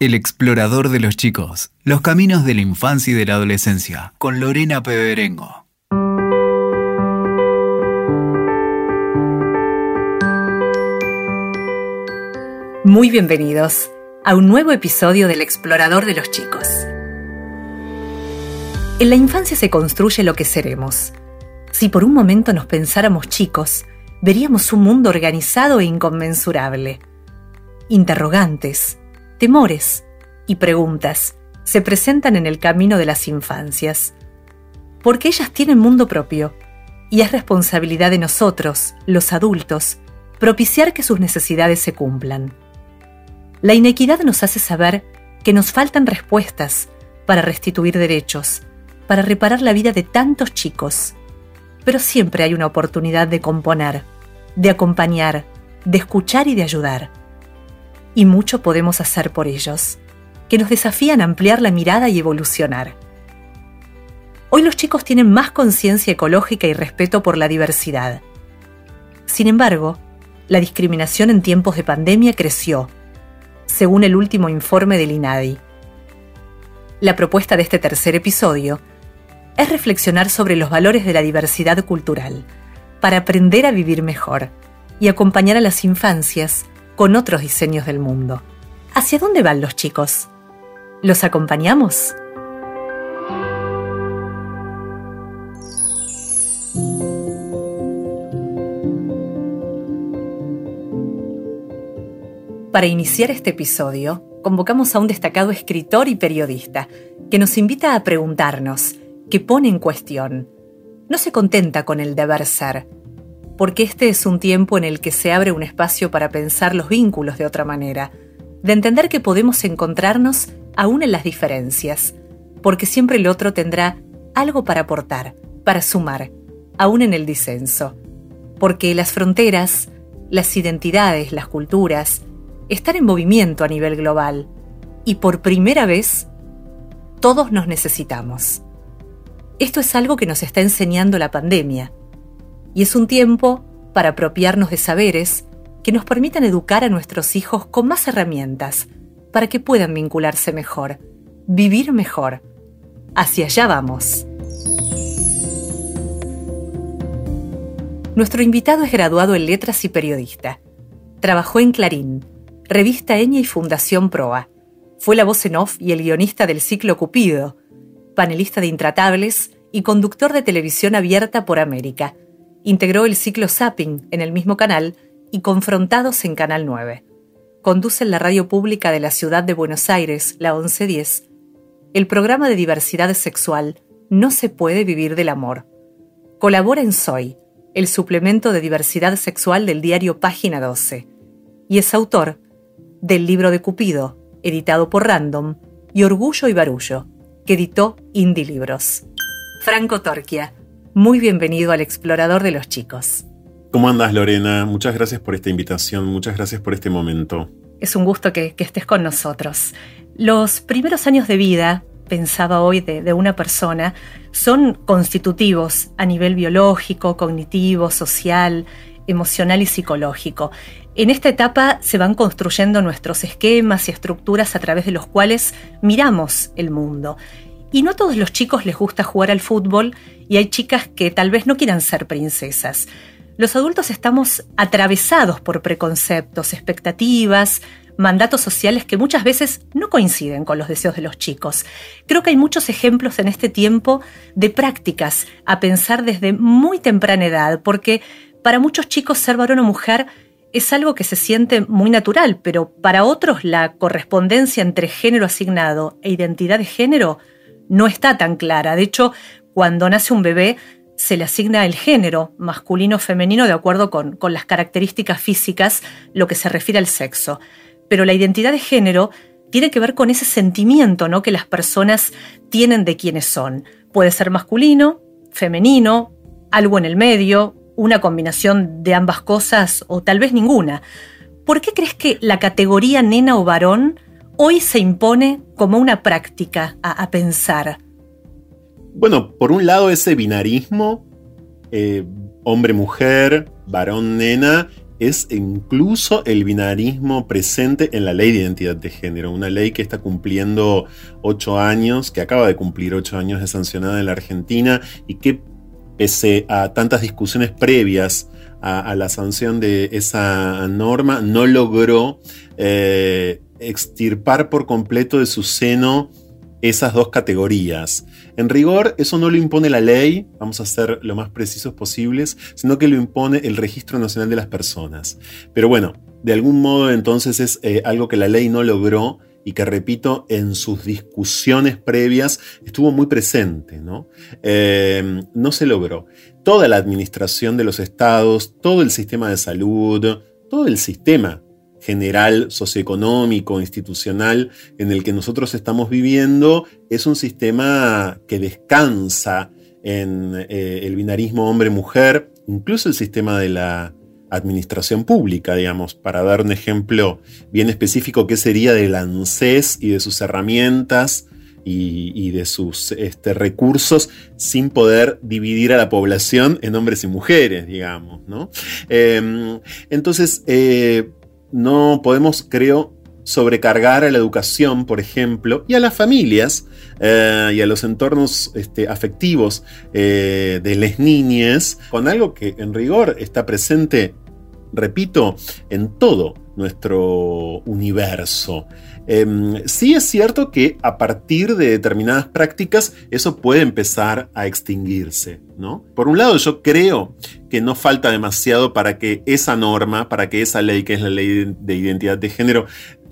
El explorador de los chicos, los caminos de la infancia y de la adolescencia, con Lorena Peberengo. Muy bienvenidos a un nuevo episodio del explorador de los chicos. En la infancia se construye lo que seremos. Si por un momento nos pensáramos chicos, veríamos un mundo organizado e inconmensurable. Interrogantes, temores y preguntas se presentan en el camino de las infancias, porque ellas tienen mundo propio y es responsabilidad de nosotros, los adultos, propiciar que sus necesidades se cumplan. La inequidad nos hace saber que nos faltan respuestas para restituir derechos, para reparar la vida de tantos chicos. Pero siempre hay una oportunidad de componer, de acompañar, de escuchar y de ayudar. Y mucho podemos hacer por ellos, que nos desafían a ampliar la mirada y evolucionar. Hoy los chicos tienen más conciencia ecológica y respeto por la diversidad. Sin embargo, la discriminación en tiempos de pandemia creció, según el último informe del INADI. La propuesta de este tercer episodio es reflexionar sobre los valores de la diversidad cultural, para aprender a vivir mejor y acompañar a las infancias con otros diseños del mundo. ¿Hacia dónde van los chicos? ¿Los acompañamos? Para iniciar este episodio, convocamos a un destacado escritor y periodista que nos invita a preguntarnos que pone en cuestión. No se contenta con el deber ser, porque este es un tiempo en el que se abre un espacio para pensar los vínculos de otra manera, de entender que podemos encontrarnos aún en las diferencias, porque siempre el otro tendrá algo para aportar, para sumar, aún en el disenso, porque las fronteras, las identidades, las culturas, están en movimiento a nivel global, y por primera vez, todos nos necesitamos. Esto es algo que nos está enseñando la pandemia, y es un tiempo para apropiarnos de saberes que nos permitan educar a nuestros hijos con más herramientas para que puedan vincularse mejor, vivir mejor. Hacia allá vamos. Nuestro invitado es graduado en Letras y periodista. Trabajó en Clarín, Revista Eña y Fundación Proa. Fue la voz en off y el guionista del ciclo Cupido, panelista de Intratables y conductor de televisión abierta por América. Integró el ciclo Zapping en el mismo canal y Confrontados en Canal 9. Conduce la radio pública de la ciudad de Buenos Aires, la 1110, el programa de diversidad sexual No se puede vivir del amor. Colabora en Soy, el suplemento de diversidad sexual del diario Página 12, y es autor del libro de Cupido, editado por Random, y Orgullo y Barullo, que editó Indie Libros. Franco Torquia, muy bienvenido al Explorador de los Chicos. ¿Cómo andas, Lorena? Muchas gracias por esta invitación, muchas gracias por este momento. Es un gusto que, estés con nosotros. Los primeros años de vida, pensaba hoy, de, una persona, son constitutivos a nivel biológico, cognitivo, social, emocional y psicológico. En esta etapa se van construyendo nuestros esquemas y estructuras a través de los cuales miramos el mundo. Y no a todos los chicos les gusta jugar al fútbol y hay chicas que tal vez no quieran ser princesas. Los adultos estamos atravesados por preconceptos, expectativas, mandatos sociales que muchas veces no coinciden con los deseos de los chicos. Creo que hay muchos ejemplos en este tiempo de prácticas a pensar desde muy temprana edad, porque para muchos chicos ser varón o mujer es algo que se siente muy natural, pero para otros la correspondencia entre género asignado e identidad de género no está tan clara. De hecho, cuando nace un bebé, se le asigna el género masculino o femenino de acuerdo con, las características físicas, lo que se refiere al sexo. Pero la identidad de género tiene que ver con ese sentimiento ¿no? que las personas tienen de quiénes son. Puede ser masculino, femenino, algo en el medio, una combinación de ambas cosas o tal vez ninguna. ¿Por qué crees que la categoría nena o varón hoy se impone como una práctica a, pensar? Bueno, por un lado ese binarismo, eh, hombre-mujer, varón-nena, es incluso el binarismo presente en la ley de identidad de género, una ley que está cumpliendo ocho años, que acaba de cumplir ocho años de sancionada en la Argentina y que pese a tantas discusiones previas a, la sanción de esa norma, no logró eh, extirpar por completo de su seno esas dos categorías. En rigor, eso no lo impone la ley, vamos a ser lo más precisos posibles, sino que lo impone el Registro Nacional de las Personas. Pero bueno, de algún modo entonces es eh, algo que la ley no logró y que, repito, en sus discusiones previas estuvo muy presente, ¿no? Eh, no se logró. Toda la administración de los estados, todo el sistema de salud, todo el sistema general, socioeconómico, institucional en el que nosotros estamos viviendo, es un sistema que descansa en eh, el binarismo hombre-mujer, incluso el sistema de la administración pública, digamos, para dar un ejemplo bien específico, que sería del ANSES y de sus herramientas y, de sus este, recursos sin poder dividir a la población en hombres y mujeres, digamos, ¿no? Em, entonces, eh, no podemos, creo, sobrecargar a la educación, por ejemplo, y a las familias eh, y a los entornos este, afectivos eh, de las niñas, con algo que en rigor está presente, repito, en todo nuestro universo. Em, sí es cierto que a partir de determinadas prácticas eso puede empezar a extinguirse, ¿no? Por un lado yo creo que no falta demasiado para que esa norma, para que esa ley que es la ley de identidad de género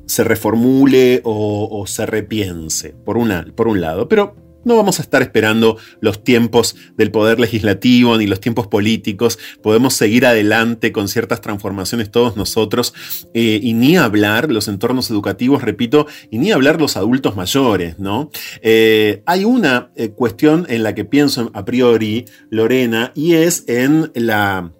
se reformule o, se repiense, por, por un lado, pero no vamos a estar esperando los tiempos del poder legislativo ni los tiempos políticos. Podemos seguir adelante con ciertas transformaciones todos nosotros eh, y ni hablar los entornos educativos, repito, y ni hablar los adultos mayores, ¿no? Eh, hay una eh, cuestión en la que pienso a priori, Lorena, y es en la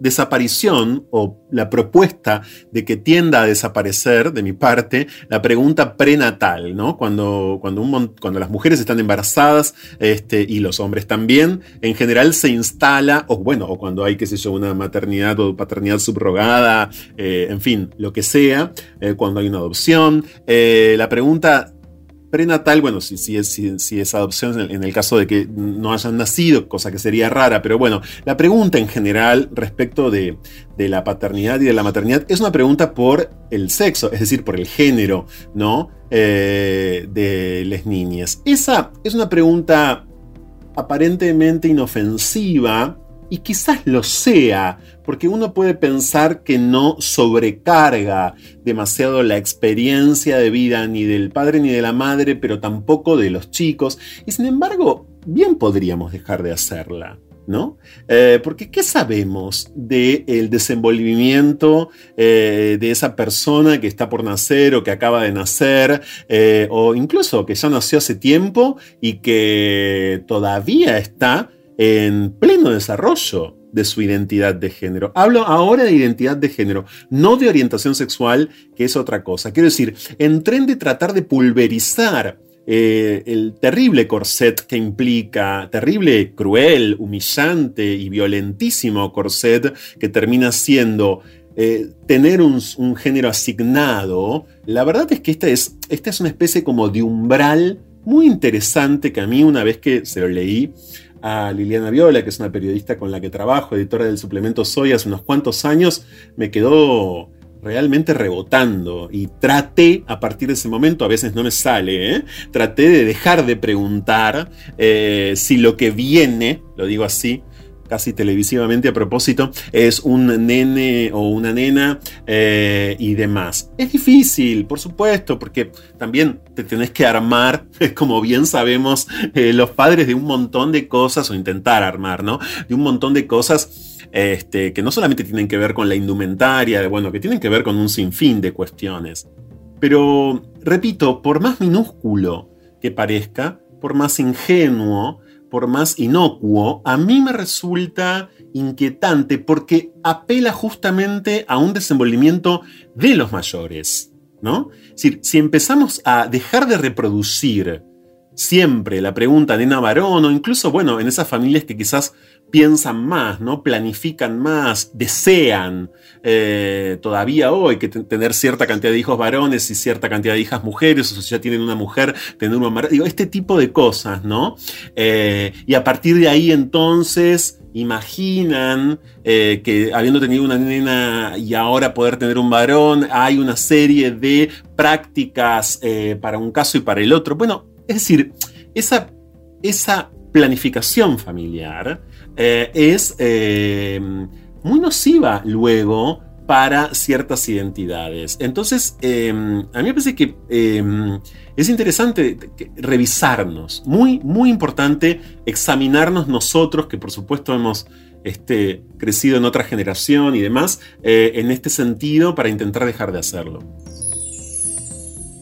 desaparición o la propuesta de que tienda a desaparecer de mi parte la pregunta prenatal, ¿no? Cuando, cuando, un, cuando las mujeres están embarazadas este, y los hombres también, en general se instala, o bueno, o cuando hay, qué sé yo, una maternidad o paternidad subrogada, eh, en fin, lo que sea, eh, cuando hay una adopción, eh, la pregunta prenatal, bueno, si, si, es, si, es adopción en el, caso de que no hayan nacido, cosa que sería rara, pero bueno, la pregunta en general respecto de, la paternidad y de la maternidad es una pregunta por el sexo, es decir, por el género, ¿no? Eh, de las niñas. Esa es una pregunta aparentemente inofensiva y quizás lo sea, porque uno puede pensar que no sobrecarga demasiado la experiencia de vida ni del padre ni de la madre, pero tampoco de los chicos, y sin embargo, bien podríamos dejar de hacerla. ¿No? Eh, porque ¿qué sabemos del desenvolvimiento eh, de esa persona que está por nacer o que acaba de nacer, eh, o incluso que ya nació hace tiempo y que todavía está en pleno desarrollo de su identidad de género. Hablo ahora de identidad de género, no de orientación sexual, que es otra cosa. Quiero decir, en tren de tratar de pulverizar eh, el terrible corset que implica, terrible, cruel, humillante y violentísimo corset que termina siendo eh, tener un, género asignado, la verdad es que esta es, esta es una especie como de umbral muy interesante que a mí una vez que se lo leí, a Liliana Viola, que es una periodista con la que trabajo, editora del suplemento Soy hace unos cuantos años, me quedó realmente rebotando y traté a partir de ese momento, a veces no me sale, ¿eh? traté de dejar de preguntar eh, si lo que viene, lo digo así, casi televisivamente a propósito, es un nene o una nena eh, y demás. Es difícil, por supuesto, porque también te tenés que armar, como bien sabemos, eh, los padres de un montón de cosas, o intentar armar, ¿no? De un montón de cosas. Este, que no solamente tienen que ver con la indumentaria, bueno, que tienen que ver con un sinfín de cuestiones. Pero, repito, por más minúsculo que parezca, por más ingenuo, por más inocuo, a mí me resulta inquietante porque apela justamente a un desenvolvimiento de los mayores, ¿no? Es decir, si empezamos a dejar de reproducir siempre la pregunta nena varón o incluso, bueno, en esas familias que quizás piensan más, ¿no? Planifican más, desean eh, todavía hoy que tener cierta cantidad de hijos varones y cierta cantidad de hijas mujeres, o si ya tienen una mujer, tener una digo, este tipo de cosas, ¿no? Eh, y a partir de ahí entonces imaginan eh, que habiendo tenido una nena y ahora poder tener un varón, hay una serie de prácticas para un caso y para el otro. Bueno, es decir, esa, esa planificación familiar eh, es eh, muy nociva luego para ciertas identidades. Entonces, eh, a mí me parece que es interesante revisarnos, muy, muy importante examinarnos nosotros, que por supuesto hemos este, crecido en otra generación y demás, en este sentido, para intentar dejar de hacerlo.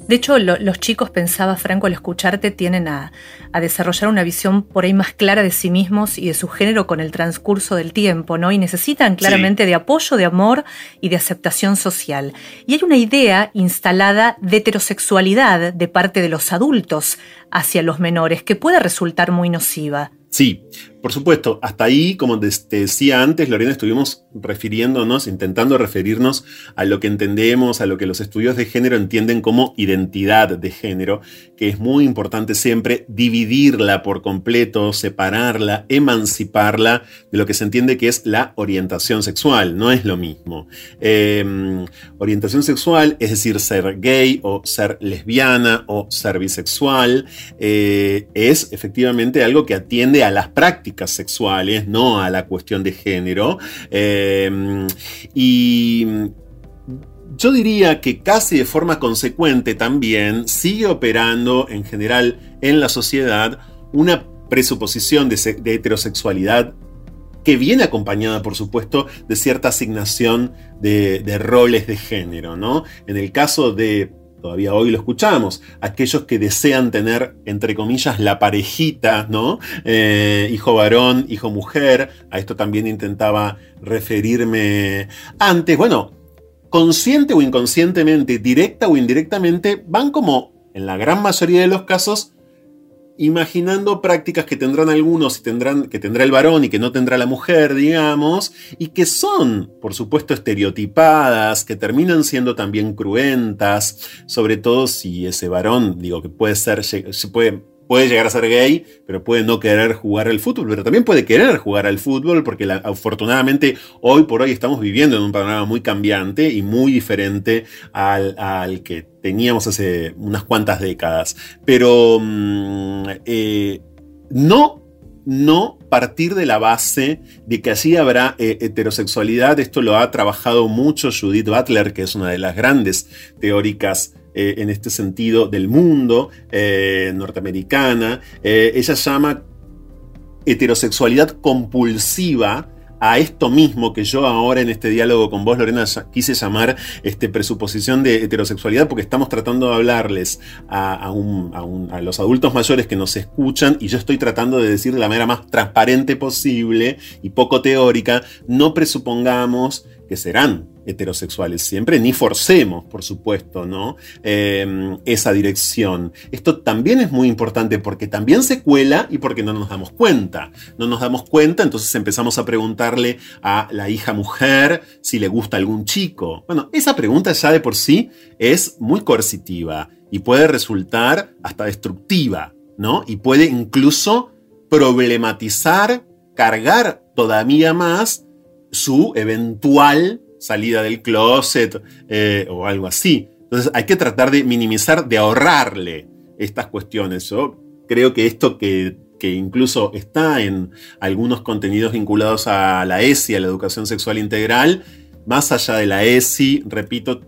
De hecho, los chicos, pensaba Franco al escucharte, tienen a, desarrollar una visión por ahí más clara de sí mismos y de su género con el transcurso del tiempo, ¿no? Y necesitan claramente de apoyo, de amor y de aceptación social. Y hay una idea instalada de heterosexualidad de parte de los adultos hacia los menores que puede resultar muy nociva. Sí, por supuesto, hasta ahí, como te decía antes, Lorena, estuvimos refiriéndonos, intentando referirnos a lo que entendemos, a lo que los estudios de género entienden como identidad de género, que es muy importante siempre dividirla por completo, separarla, emanciparla de lo que se entiende que es la orientación sexual, no es lo mismo. Em, orientación sexual, es decir, ser gay o ser lesbiana o ser bisexual, eh, es efectivamente algo que atiende a las prácticas sexuales, no a la cuestión de género. Eh, y yo diría que casi de forma consecuente también sigue operando en general en la sociedad una presuposición de, heterosexualidad que viene acompañada, por supuesto, de cierta asignación de, de roles de género, ¿no? En el caso de todavía hoy lo escuchamos, aquellos que desean tener, entre comillas, la parejita, ¿no? Eh, hijo varón, hijo mujer, a esto también intentaba referirme antes, bueno, consciente o inconscientemente, directa o indirectamente, van como, en la gran mayoría de los casos, imaginando prácticas que tendrán algunos y tendrán, que tendrá el varón y que no tendrá la mujer, digamos, y que son, por supuesto, estereotipadas, que terminan siendo también cruentas, sobre todo si ese varón, digo, que puede ser, se puede puede llegar a ser gay, pero puede no querer jugar al fútbol, pero también puede querer jugar al fútbol, porque afortunadamente hoy por hoy estamos viviendo en un panorama muy cambiante y muy diferente al, que teníamos hace unas cuantas décadas. Pero mm, eh, no no partir de la base de que así habrá eh, heterosexualidad. Esto lo ha trabajado mucho Judith Butler, que es una de las grandes teóricas eh, en este sentido del mundo, eh, norteamericana. Eh, ella llama heterosexualidad compulsiva a esto mismo que yo ahora en este diálogo con vos, Lorena, quise llamar este, presuposición de heterosexualidad, porque estamos tratando de hablarles a, a, los adultos mayores que nos escuchan y yo estoy tratando de decir de la manera más transparente posible y poco teórica, no presupongamos que serán heterosexuales siempre, ni forcemos, por supuesto, ¿no? Em, esa dirección. Esto también es muy importante porque también se cuela y porque no nos damos cuenta. No nos damos cuenta, entonces empezamos a preguntarle a la hija mujer si le gusta algún chico. Bueno, esa pregunta ya de por sí es muy coercitiva y puede resultar hasta destructiva, ¿no? Y puede incluso problematizar, cargar todavía más su eventual salida del closet eh, o algo así. Entonces hay que tratar de minimizar, de ahorrarle estas cuestiones. Yo creo que esto que, incluso está en algunos contenidos vinculados a la ESI, a la educación sexual integral, más allá de la ESI, repito,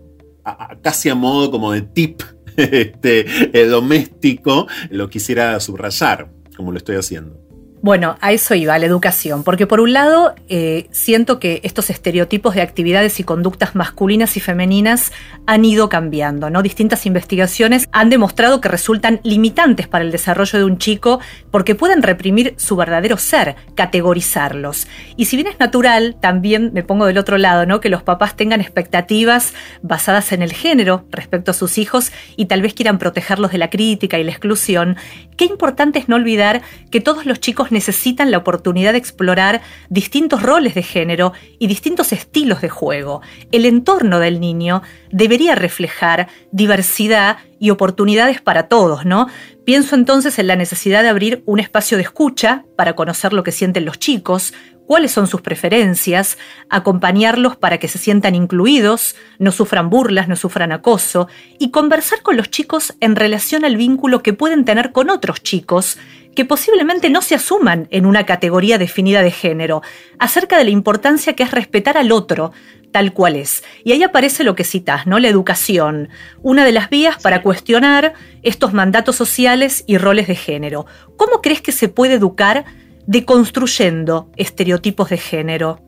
casi a modo como de tip este, doméstico, lo quisiera subrayar, como lo estoy haciendo. Bueno, a eso iba, a la educación, porque por un lado eh, siento que estos estereotipos de actividades y conductas masculinas y femeninas han ido cambiando, ¿no? Distintas investigaciones han demostrado que resultan limitantes para el desarrollo de un chico porque pueden reprimir su verdadero ser, categorizarlos. Y si bien es natural, también me pongo del otro lado, ¿no? Que los papás tengan expectativas basadas en el género respecto a sus hijos y tal vez quieran protegerlos de la crítica y la exclusión, qué importante es no olvidar que todos los chicos necesitan la oportunidad de explorar distintos roles de género y distintos estilos de juego. El entorno del niño debería reflejar diversidad y oportunidades para todos, ¿no? Pienso entonces en la necesidad de abrir un espacio de escucha para conocer lo que sienten los chicos, cuáles son sus preferencias, acompañarlos para que se sientan incluidos, no sufran burlas, no sufran acoso, y conversar con los chicos en relación al vínculo que pueden tener con otros chicos que posiblemente no se asuman en una categoría definida de género, acerca de la importancia que es respetar al otro, tal cual es. Y ahí aparece lo que citas, ¿no? La educación, una de las vías para cuestionar estos mandatos sociales y roles de género. ¿Cómo crees que se puede educar deconstruyendo estereotipos de género.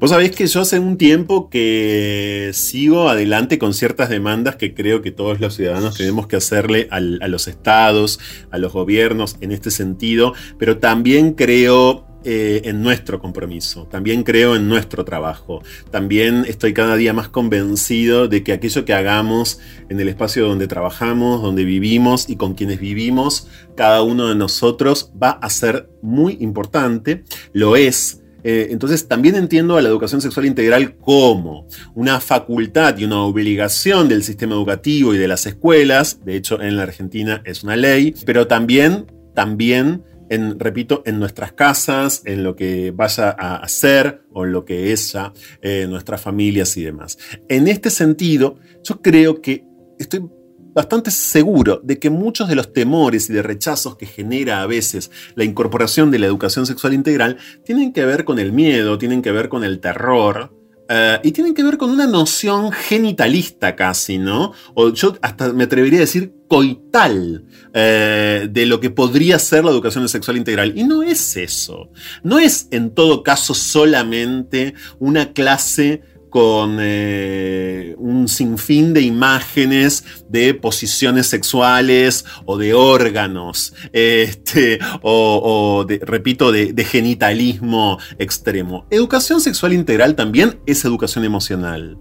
Vos sabés que yo hace un tiempo que sigo adelante con ciertas demandas que creo que todos los ciudadanos tenemos que hacerle a los estados, a los gobiernos en este sentido, pero también creo eh, en nuestro compromiso, también creo en nuestro trabajo, también estoy cada día más convencido de que aquello que hagamos en el espacio donde trabajamos, donde vivimos y con quienes vivimos, cada uno de nosotros va a ser muy importante, lo es. Eh, entonces también entiendo a la educación sexual integral como una facultad y una obligación del sistema educativo y de las escuelas, de hecho en la Argentina es una ley, pero también, también en, repito, en nuestras casas, en lo que vaya a hacer o en lo que es ya eh, nuestras familias y demás. En este sentido, yo creo que estoy bastante seguro de que muchos de los temores y de rechazos que genera a veces la incorporación de la educación sexual integral tienen que ver con el miedo, tienen que ver con el terror, eh, y tienen que ver con una noción genitalista casi, ¿no? O yo hasta me atrevería a decir coital eh, de lo que podría ser la educación sexual integral. Y no es eso. No es en todo caso solamente una clase con eh, un sinfín de imágenes de posiciones sexuales o de órganos, este, o, repito, de genitalismo extremo. Educación sexual integral también es educación emocional.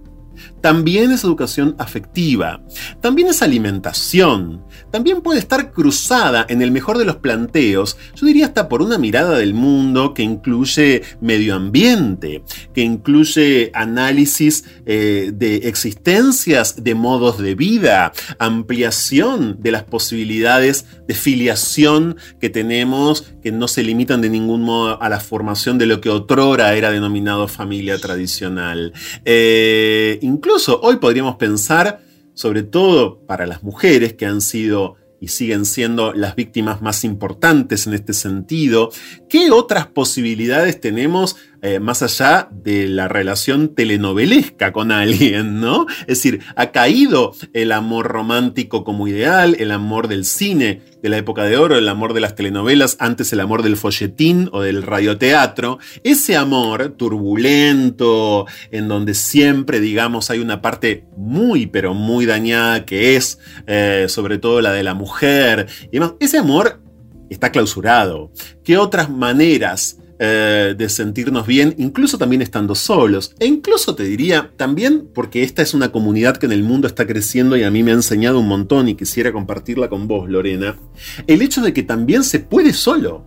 También es educación afectiva, también es alimentación, también puede estar cruzada en el mejor de los planteos, yo diría hasta por una mirada del mundo que incluye medio ambiente, que incluye análisis eh, de existencias de modos de vida, ampliación de las posibilidades de filiación que tenemos, que no se limitan de ningún modo a la formación de lo que otrora era denominado familia tradicional. Eh, incluso hoy podríamos pensar, sobre todo para las mujeres que han sido y siguen siendo las víctimas más importantes en este sentido. ¿Qué otras posibilidades tenemos eh, más allá de la relación telenovelesca con alguien, ¿no? Es decir, ha caído el amor romántico como ideal, el amor del cine de la época de oro, el amor de las telenovelas, antes el amor del folletín o del radioteatro. Ese amor turbulento, en donde siempre, digamos, hay una parte muy, pero muy dañada que es eh, sobre todo la de la mujer. Y ese amor está clausurado. ¿Qué otras maneras eh, de sentirnos bien, incluso también estando solos. E incluso te diría, también porque esta es una comunidad que en el mundo está creciendo y a mí me ha enseñado un montón y quisiera compartirla con vos, Lorena, el hecho de que también se puede solo.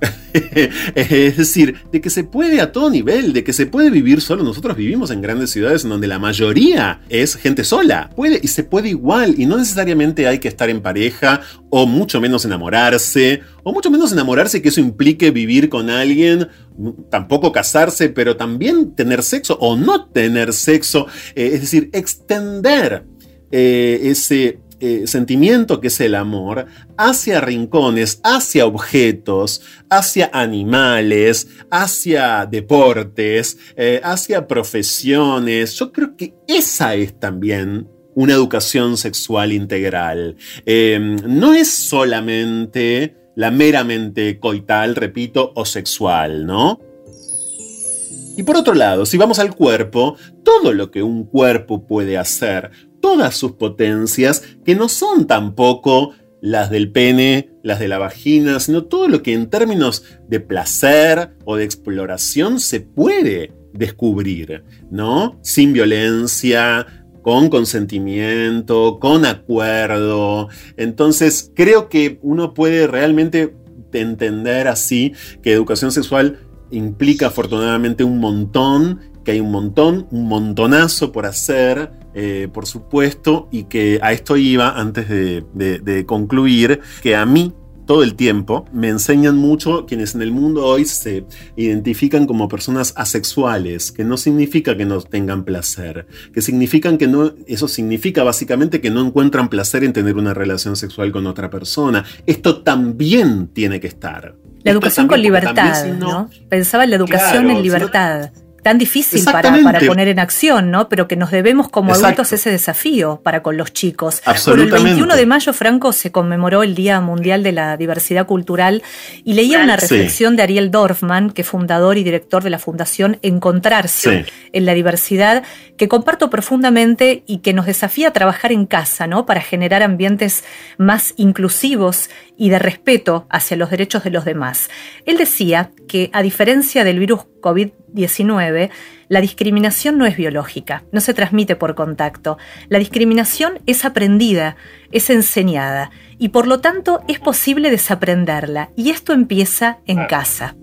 es decir, de que se puede a todo nivel, de que se puede vivir solo. Nosotros vivimos en grandes ciudades en donde la mayoría es gente sola. Puede y se puede igual y no necesariamente hay que estar en pareja o mucho menos enamorarse o mucho menos enamorarse que eso implique vivir con alguien, tampoco casarse, pero también tener sexo o no tener sexo. Eh, es decir, extender eh, ese eh, sentimiento que es el amor hacia rincones, hacia objetos, hacia animales, hacia deportes, eh, hacia profesiones. Yo creo que esa es también una educación sexual integral. Em, no es solamente la meramente coital, repito, o sexual, ¿no? Y por otro lado, si vamos al cuerpo, todo lo que un cuerpo puede hacer todas sus potencias, que no son tampoco las del pene, las de la vagina, sino todo lo que en términos de placer o de exploración se puede descubrir, ¿no? Sin violencia, con consentimiento, con acuerdo. Entonces, creo que uno puede realmente entender así que educación sexual implica afortunadamente un montón, que hay un montón, un montonazo por hacer, eh, por supuesto, y que a esto iba antes de concluir, que a mí todo el tiempo, me enseñan mucho quienes en el mundo hoy se identifican como personas asexuales, que no significa que no tengan placer, que significan que no, eso significa básicamente que no encuentran placer en tener una relación sexual con otra persona. Esto también tiene que estar. La educación con libertad, ¿no? Pensaba en la educación en libertad tan difícil para, para, poner en acción, ¿no? Pero que nos debemos como adultos ese desafío para con los chicos. Absolutamente. el 21 de mayo, Franco, se conmemoró el Día Mundial de la Diversidad Cultural y leía una reflexión de Ariel Dorfman, que es fundador y director de la Fundación Encontrarse en la Diversidad, que comparto profundamente y que nos desafía a trabajar en casa, ¿no? Para generar ambientes más inclusivos y de respeto hacia los derechos de los demás. Él decía que, a diferencia del virus COVID-19, la discriminación no es biológica, no se transmite por contacto. La discriminación es aprendida, es enseñada y por lo tanto es posible desaprenderla y esto empieza en casa.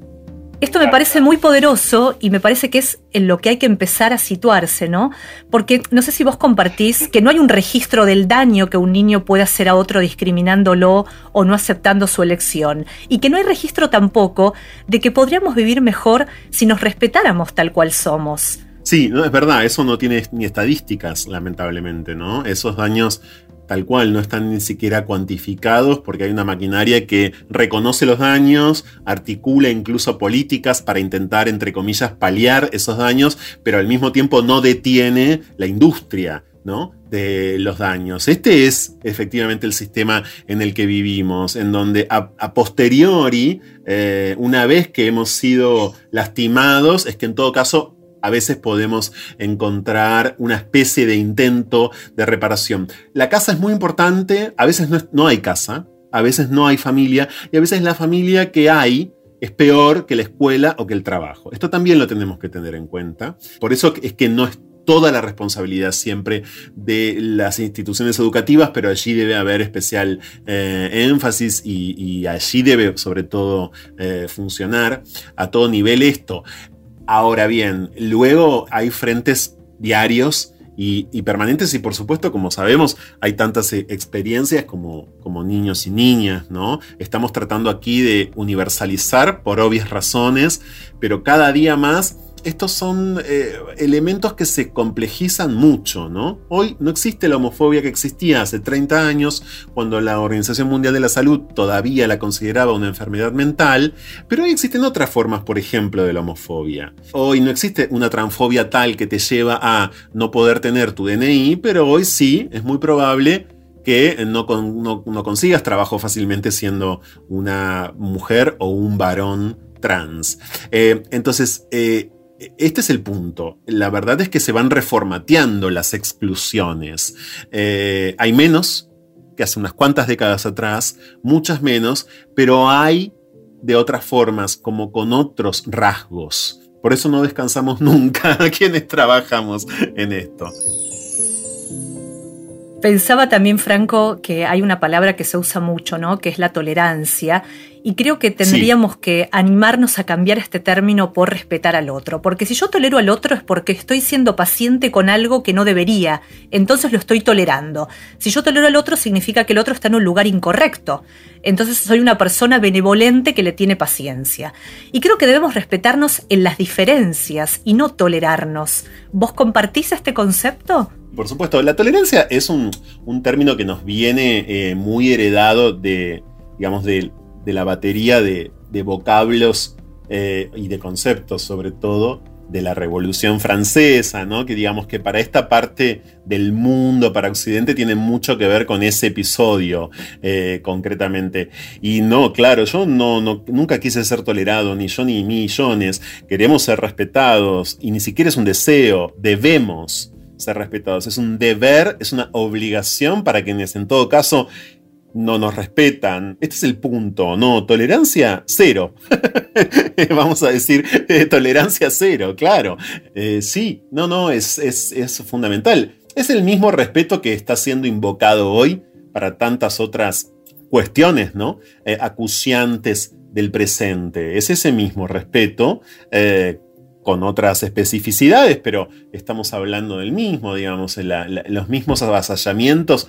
Esto me parece muy poderoso y me parece que es en lo que hay que empezar a situarse, ¿no? Porque no sé si vos compartís que no hay un registro del daño que un niño puede hacer a otro discriminándolo o no aceptando su elección. Y que no hay registro tampoco de que podríamos vivir mejor si nos respetáramos tal cual somos. Sí, no, es verdad, eso no tiene ni estadísticas, lamentablemente, ¿no? Esos daños tal cual, no están ni siquiera cuantificados porque hay una maquinaria que reconoce los daños, articula incluso políticas para intentar, entre comillas, paliar esos daños, pero al mismo tiempo no detiene la industria. ¿no? de los daños. Este es efectivamente el sistema en el que vivimos, en donde a, posteriori, eh, una vez que hemos sido lastimados, es que en todo caso a veces podemos encontrar una especie de intento de reparación. La casa es muy importante, a veces no, hay casa, a veces no hay familia y a veces la familia que hay es peor que la escuela o que el trabajo. Esto también lo tenemos que tener en cuenta. Por eso es que no es toda la responsabilidad siempre de las instituciones educativas, pero allí debe haber especial eh, énfasis y, allí debe sobre todo eh, funcionar a todo nivel esto. Ahora bien, luego hay frentes diarios y, permanentes y por supuesto, como sabemos, hay tantas eh, experiencias como, como niños y niñas, ¿no? Estamos tratando aquí de universalizar por obvias razones, pero cada día más estos son eh, elementos que se complejizan mucho, ¿no? Hoy no existe la homofobia que existía hace 30 años, cuando la Organización Mundial de la Salud todavía la consideraba una enfermedad mental, pero hoy existen otras formas, por ejemplo, de la homofobia. Hoy no existe una transfobia tal que te lleva a no poder tener tu DNI, pero hoy sí, es muy probable que no, consigas trabajo fácilmente siendo una mujer o un varón trans. Eh, entonces, eh, este es el punto. La verdad es que se van reformateando las exclusiones. Eh, hay menos que hace unas cuantas décadas atrás, muchas menos, pero hay de otras formas, como con otros rasgos. Por eso no descansamos nunca quienes trabajamos en esto. Pensaba también, Franco, que hay una palabra que se usa mucho, ¿no? Que es la tolerancia. Y creo que tendríamos que animarnos a cambiar este término por respetar al otro. Porque si yo tolero al otro es porque estoy siendo paciente con algo que no debería. Entonces lo estoy tolerando. Si yo tolero al otro significa que el otro está en un lugar incorrecto. Entonces soy una persona benevolente que le tiene paciencia. Y creo que debemos respetarnos en las diferencias y no tolerarnos. ¿Vos compartís este concepto? Por supuesto, la tolerancia es un, término que nos viene eh, muy heredado de, digamos, de, la batería de, vocablos eh, y de conceptos, sobre todo, de la Revolución Francesa, ¿no? Que digamos que para esta parte del mundo, para Occidente, tiene mucho que ver con ese episodio, eh, concretamente. Y no, claro, yo no, no, nunca quise ser tolerado, ni yo ni millones. Queremos ser respetados, y ni siquiera es un deseo, debemos ser respetados. Es un deber, es una obligación para quienes en todo caso no nos respetan. Este es el punto, ¿no? Tolerancia cero. Vamos a decir eh, tolerancia cero, claro. Eh, sí, no, no, es, es, fundamental. Es el mismo respeto que está siendo invocado hoy para tantas otras cuestiones, ¿no? Eh, acuciantes del presente. Es ese mismo respeto. Con otras especificidades, pero estamos hablando del mismo, digamos, los mismos avasallamientos,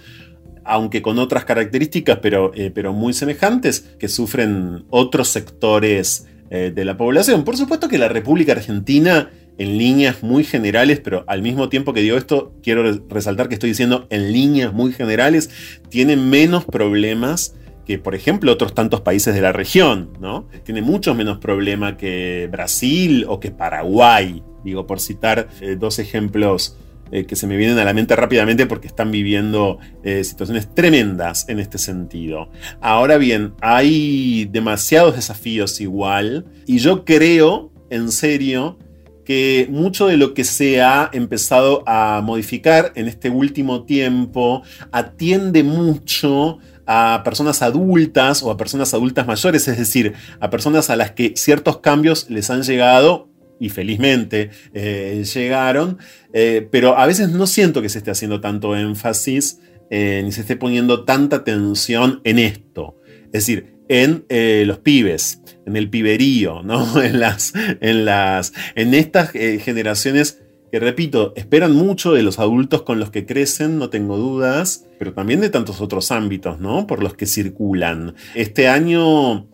aunque con otras características, pero, eh, pero muy semejantes, que sufren otros sectores de la población. Por supuesto que la República Argentina en líneas muy generales, pero al mismo tiempo que digo esto, quiero resaltar que estoy diciendo en líneas muy generales, tiene menos problemas que, por ejemplo, otros tantos países de la región, ¿no? Tiene mucho menos problema que Brasil o que Paraguay, digo, por citar eh, dos ejemplos eh, que se me vienen a la mente rápidamente porque están viviendo eh, situaciones tremendas en este sentido. Ahora bien, hay demasiados desafíos igual y yo creo, en serio, que mucho de lo que se ha empezado a modificar en este último tiempo atiende mucho a personas adultas o a personas adultas mayores, es decir, a personas a las que ciertos cambios les han llegado y felizmente eh, llegaron, eh, pero a veces no siento que se esté haciendo tanto énfasis eh, ni se esté poniendo tanta atención en esto. Es decir, en los pibes, en el piberío, ¿no? En, las, en, las, en estas generaciones que repito, esperan mucho de los adultos con los que crecen, no tengo dudas, pero también de tantos otros ámbitos, ¿no? Por los que circulan. Este año,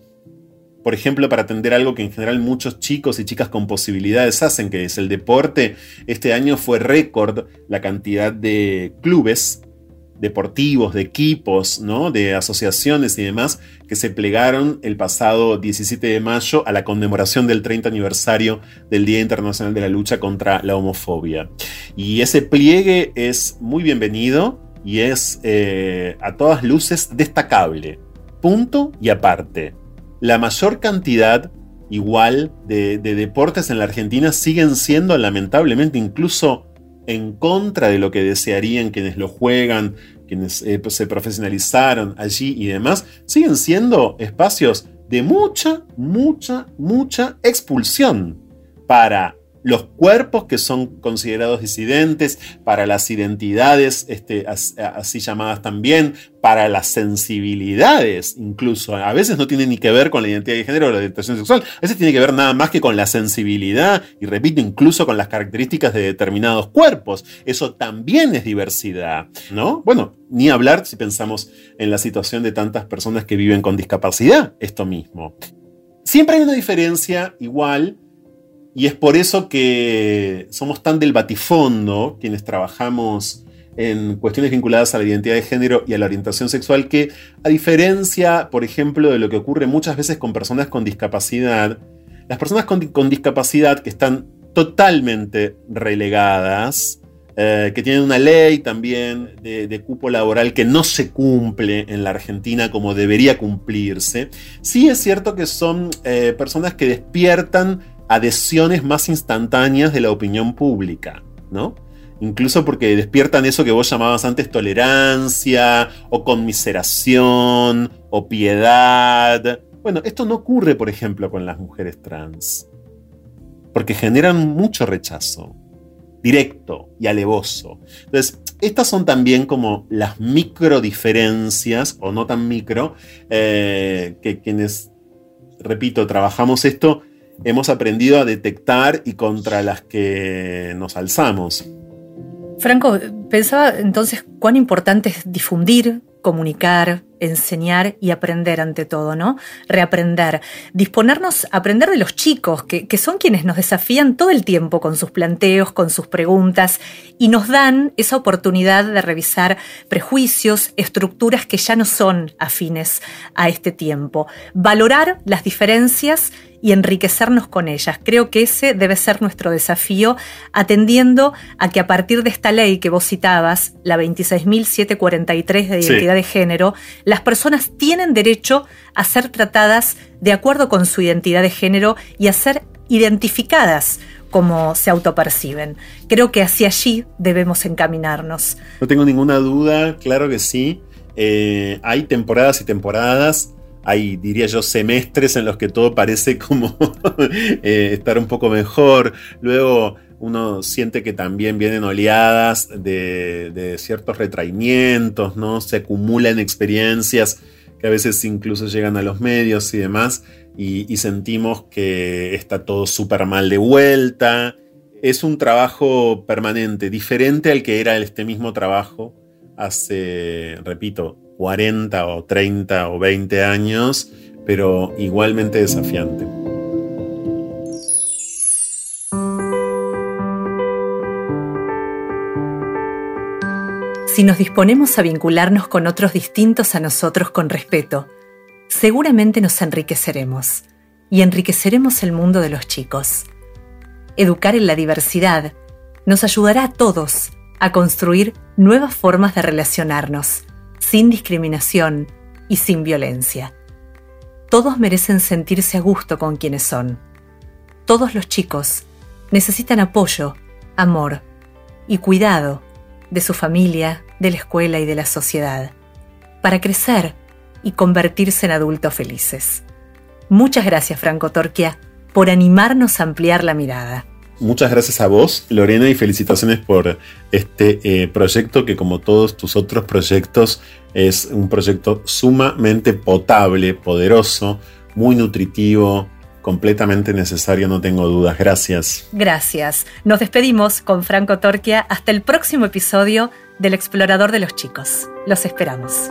por ejemplo, para atender algo que en general muchos chicos y chicas con posibilidades hacen, que es el deporte, este año fue récord la cantidad de clubes deportivos, de equipos, ¿no? de asociaciones y demás que se plegaron el pasado 17 de mayo a la conmemoración del 30 aniversario del Día Internacional de la Lucha contra la Homofobia. Y ese pliegue es muy bienvenido y es eh, a todas luces destacable. Punto y aparte. La mayor cantidad igual de, de deportes en la Argentina siguen siendo lamentablemente incluso en contra de lo que desearían quienes lo juegan, quienes eh, pues, se profesionalizaron allí y demás, siguen siendo espacios de mucha, mucha, mucha expulsión para los cuerpos que son considerados disidentes, para las identidades este, así llamadas también, para las sensibilidades incluso. A veces no tiene ni que ver con la identidad de género o la orientación sexual, a veces tiene que ver nada más que con la sensibilidad y repito, incluso con las características de determinados cuerpos. Eso también es diversidad, ¿no? Bueno, ni hablar si pensamos en la situación de tantas personas que viven con discapacidad, esto mismo. Siempre hay una diferencia igual y es por eso que somos tan del batifondo, quienes trabajamos en cuestiones vinculadas a la identidad de género y a la orientación sexual, que a diferencia, por ejemplo, de lo que ocurre muchas veces con personas con discapacidad, las personas con, discapacidad que están totalmente relegadas, eh, que tienen una ley también de, cupo laboral que no se cumple en la Argentina como debería cumplirse, sí es cierto que son eh, personas que despiertan adhesiones más instantáneas de la opinión pública, ¿no? Incluso porque despiertan eso que vos llamabas antes tolerancia, o conmiseración, o piedad. Bueno, esto no ocurre, por ejemplo, con las mujeres trans. Porque generan mucho rechazo, directo y alevoso. Entonces, estas son también como las micro diferencias, o no tan micro, eh, que quienes, repito, trabajamos esto, hemos aprendido a detectar y contra las que nos alzamos. Franco, pensaba entonces cuán importante es difundir, comunicar, enseñar y aprender ante todo, ¿no? Reaprender, disponernos a aprender de los chicos, que, que, son quienes nos desafían todo el tiempo con sus planteos, con sus preguntas, y nos dan esa oportunidad de revisar prejuicios, estructuras que ya no son afines a este tiempo. Valorar las diferencias y enriquecernos con ellas. Creo que ese debe ser nuestro desafío, atendiendo a que a partir de esta ley que vos citabas, la 26.743 de identidad de género, las personas tienen derecho a ser tratadas de acuerdo con su identidad de género y a ser identificadas como se autoperciben. Creo que hacia allí debemos encaminarnos. No tengo ninguna duda, claro que sí. Eh, hay temporadas y temporadas hay, diría yo, semestres en los que todo parece como eh, estar un poco mejor. Luego uno siente que también vienen oleadas de, ciertos retraimientos, ¿no? Se acumulan experiencias que a veces incluso llegan a los medios y demás, y, sentimos que está todo súper mal de vuelta. Es un trabajo permanente, diferente al que era este mismo trabajo hace, repito, 40 o 30 o 20 años, pero igualmente desafiante. Si nos disponemos a vincularnos con otros distintos a nosotros con respeto, seguramente nos enriqueceremos y enriqueceremos el mundo de los chicos. Educar en la diversidad nos ayudará a todos a construir nuevas formas de relacionarnos, sin discriminación y sin violencia. Todos merecen sentirse a gusto con quienes son. Todos los chicos necesitan apoyo, amor y cuidado de su familia, de la escuela y de la sociedad, para crecer y convertirse en adultos felices. Muchas gracias, Franco Torquia, por animarnos a ampliar la mirada. Muchas gracias a vos, Lorena, y felicitaciones por este eh, proyecto que como todos tus otros proyectos es un proyecto sumamente potable, poderoso, muy nutritivo, completamente necesario, no tengo dudas. Gracias. Gracias. Nos despedimos con Franco Torquia hasta el próximo episodio del Explorador de los Chicos. Los esperamos.